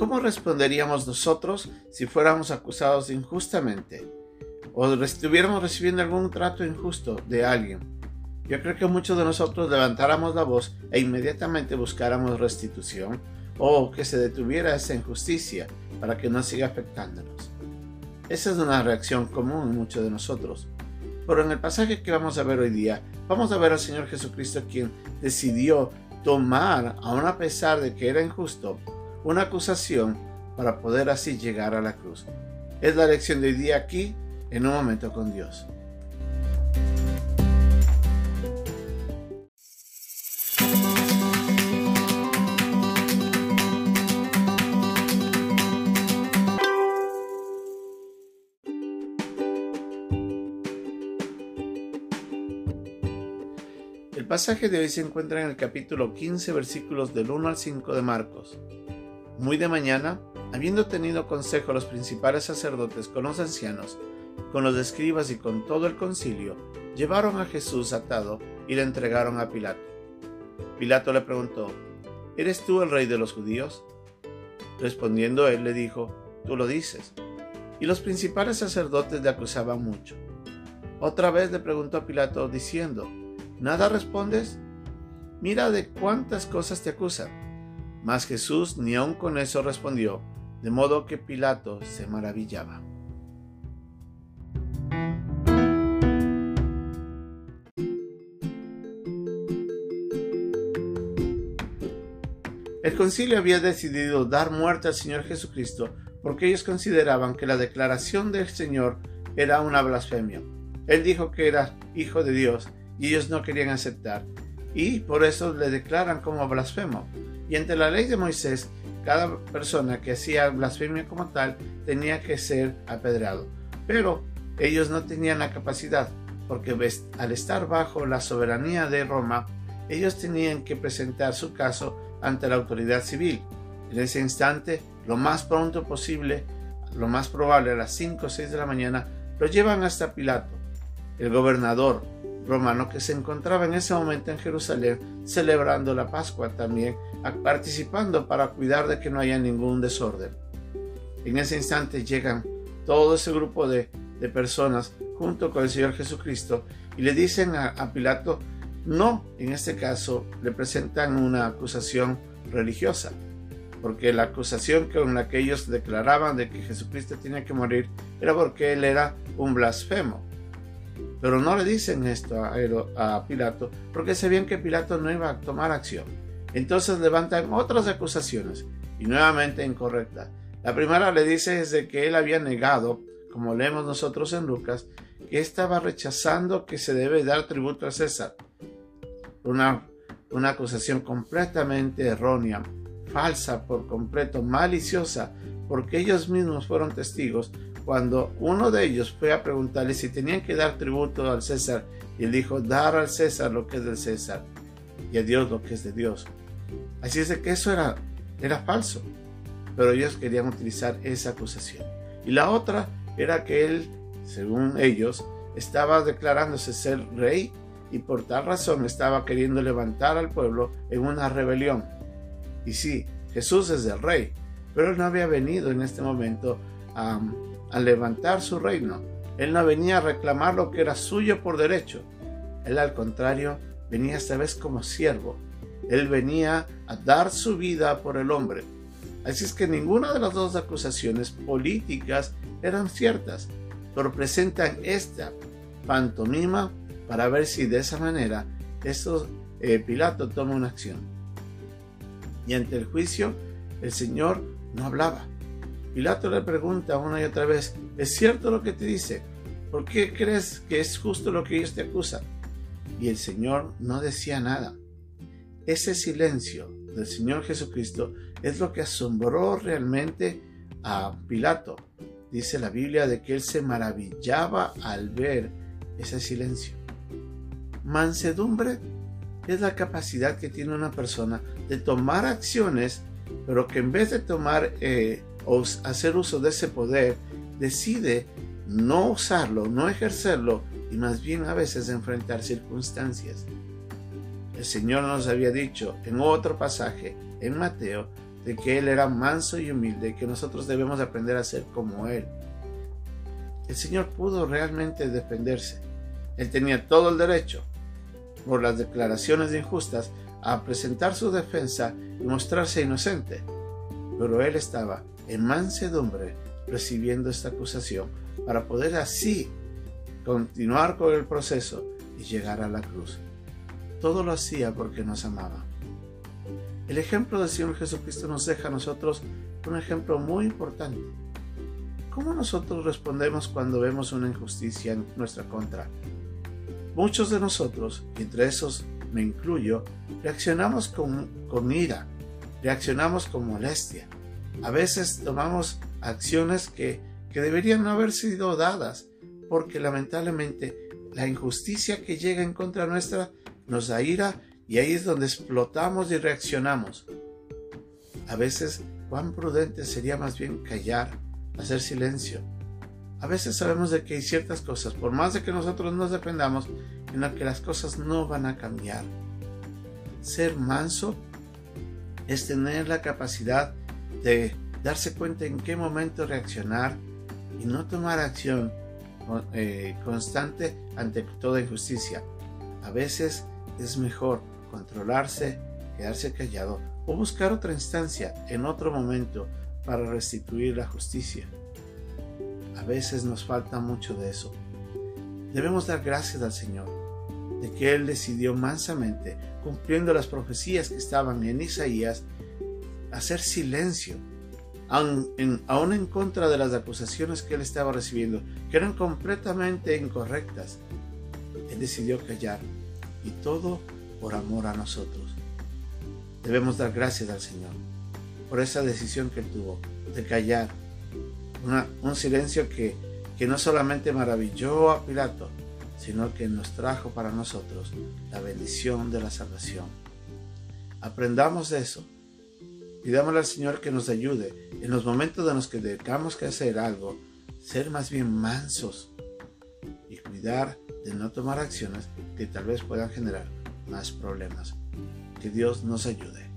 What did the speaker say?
¿Cómo responderíamos nosotros si fuéramos acusados injustamente o estuviéramos recibiendo algún trato injusto de alguien? Yo creo que muchos de nosotros levantáramos la voz e inmediatamente buscáramos restitución o que se detuviera esa injusticia para que no siga afectándonos. Esa es una reacción común en muchos de nosotros. Pero en el pasaje que vamos a ver hoy día, vamos a ver al Señor Jesucristo quien decidió tomar, aun a pesar de que era injusto, una acusación para poder así llegar a la cruz. Es la lección de hoy día aquí, en un momento con Dios. El pasaje de hoy se encuentra en el capítulo 15 versículos del 1 al 5 de Marcos. Muy de mañana, habiendo tenido consejo los principales sacerdotes con los ancianos, con los escribas y con todo el concilio, llevaron a Jesús atado y le entregaron a Pilato. Pilato le preguntó, ¿Eres tú el rey de los judíos? Respondiendo él le dijo, Tú lo dices. Y los principales sacerdotes le acusaban mucho. Otra vez le preguntó a Pilato diciendo, ¿Nada respondes? Mira de cuántas cosas te acusan. Mas Jesús ni aun con eso respondió, de modo que Pilato se maravillaba. El concilio había decidido dar muerte al Señor Jesucristo porque ellos consideraban que la declaración del Señor era una blasfemia. Él dijo que era hijo de Dios y ellos no querían aceptar y por eso le declaran como blasfemo. Y entre la ley de Moisés, cada persona que hacía blasfemia como tal tenía que ser apedreado. Pero ellos no tenían la capacidad, porque al estar bajo la soberanía de Roma, ellos tenían que presentar su caso ante la autoridad civil. En ese instante, lo más pronto posible, lo más probable a las 5 o 6 de la mañana, lo llevan hasta Pilato. El gobernador romano que se encontraba en ese momento en Jerusalén celebrando la Pascua también, participando para cuidar de que no haya ningún desorden. En ese instante llegan todo ese grupo de, personas junto con el Señor Jesucristo y le dicen a, a Pilato, no, en este caso le presentan una acusación religiosa, porque la acusación con la que ellos declaraban de que Jesucristo tenía que morir era porque él era un blasfemo. Pero no le dicen esto a, Pilato porque sabían que Pilato no iba a tomar acción. Entonces levantan otras acusaciones y nuevamente incorrectas. La primera le dice es que él había negado, como leemos nosotros en Lucas, que estaba rechazando que se debe dar tributo a César. Una, una acusación completamente errónea, falsa por completo, maliciosa, porque ellos mismos fueron testigos cuando uno de ellos fue a preguntarle si tenían que dar tributo al César, y él dijo, dar al César lo que es del César y a Dios lo que es de Dios. Así es que eso era, era falso, pero ellos querían utilizar esa acusación. Y la otra era que él, según ellos, estaba declarándose ser rey y por tal razón estaba queriendo levantar al pueblo en una rebelión. Y sí, Jesús es el rey, pero él no había venido en este momento a levantar su reino. Él no venía a reclamar lo que era suyo por derecho. Él al contrario venía esta vez como siervo. Él venía a dar su vida por el hombre. Así es que ninguna de las dos acusaciones políticas eran ciertas, pero presentan esta pantomima para ver si de esa manera esto, eh, Pilato toma una acción. Y ante el juicio, el Señor no hablaba. Pilato le pregunta una y otra vez, ¿es cierto lo que te dice? ¿Por qué crees que es justo lo que ellos te acusan? Y el Señor no decía nada. Ese silencio del Señor Jesucristo es lo que asombró realmente a Pilato. Dice la Biblia de que él se maravillaba al ver ese silencio. Mansedumbre es la capacidad que tiene una persona de tomar acciones, pero que en vez de tomar eh, o hacer uso de ese poder, decide no usarlo, no ejercerlo y más bien a veces enfrentar circunstancias. El Señor nos había dicho en otro pasaje, en Mateo, de que Él era manso y humilde que nosotros debemos aprender a ser como Él. El Señor pudo realmente defenderse. Él tenía todo el derecho, por las declaraciones injustas, a presentar su defensa y mostrarse inocente. Pero Él estaba en mansedumbre recibiendo esta acusación para poder así continuar con el proceso y llegar a la cruz. Todo lo hacía porque nos amaba. El ejemplo del Señor Jesucristo nos deja a nosotros un ejemplo muy importante. ¿Cómo nosotros respondemos cuando vemos una injusticia en nuestra contra? Muchos de nosotros, y entre esos me incluyo, reaccionamos con, con ira, reaccionamos con molestia. A veces tomamos acciones que, que deberían no haber sido dadas, porque lamentablemente la injusticia que llega en contra nuestra nos da ira y ahí es donde explotamos y reaccionamos. A veces, cuán prudente sería más bien callar, hacer silencio. A veces sabemos de que hay ciertas cosas, por más de que nosotros nos defendamos, en las que las cosas no van a cambiar. Ser manso es tener la capacidad de darse cuenta en qué momento reaccionar y no tomar acción eh, constante ante toda injusticia. A veces es mejor controlarse, quedarse callado o buscar otra instancia en otro momento para restituir la justicia. A veces nos falta mucho de eso. Debemos dar gracias al Señor de que Él decidió mansamente, cumpliendo las profecías que estaban en Isaías, hacer silencio, aun en, en contra de las acusaciones que Él estaba recibiendo, que eran completamente incorrectas. Él decidió callar y todo por amor a nosotros. Debemos dar gracias al Señor por esa decisión que tuvo de callar. un silencio que, que no solamente maravilló a Pilato, sino que nos trajo para nosotros la bendición de la salvación. Aprendamos de eso. Pidámosle al Señor que nos ayude en los momentos en los que tengamos que hacer algo, ser más bien mansos y cuidar de no tomar acciones que tal vez puedan generar más problemas. Que Dios nos ayude.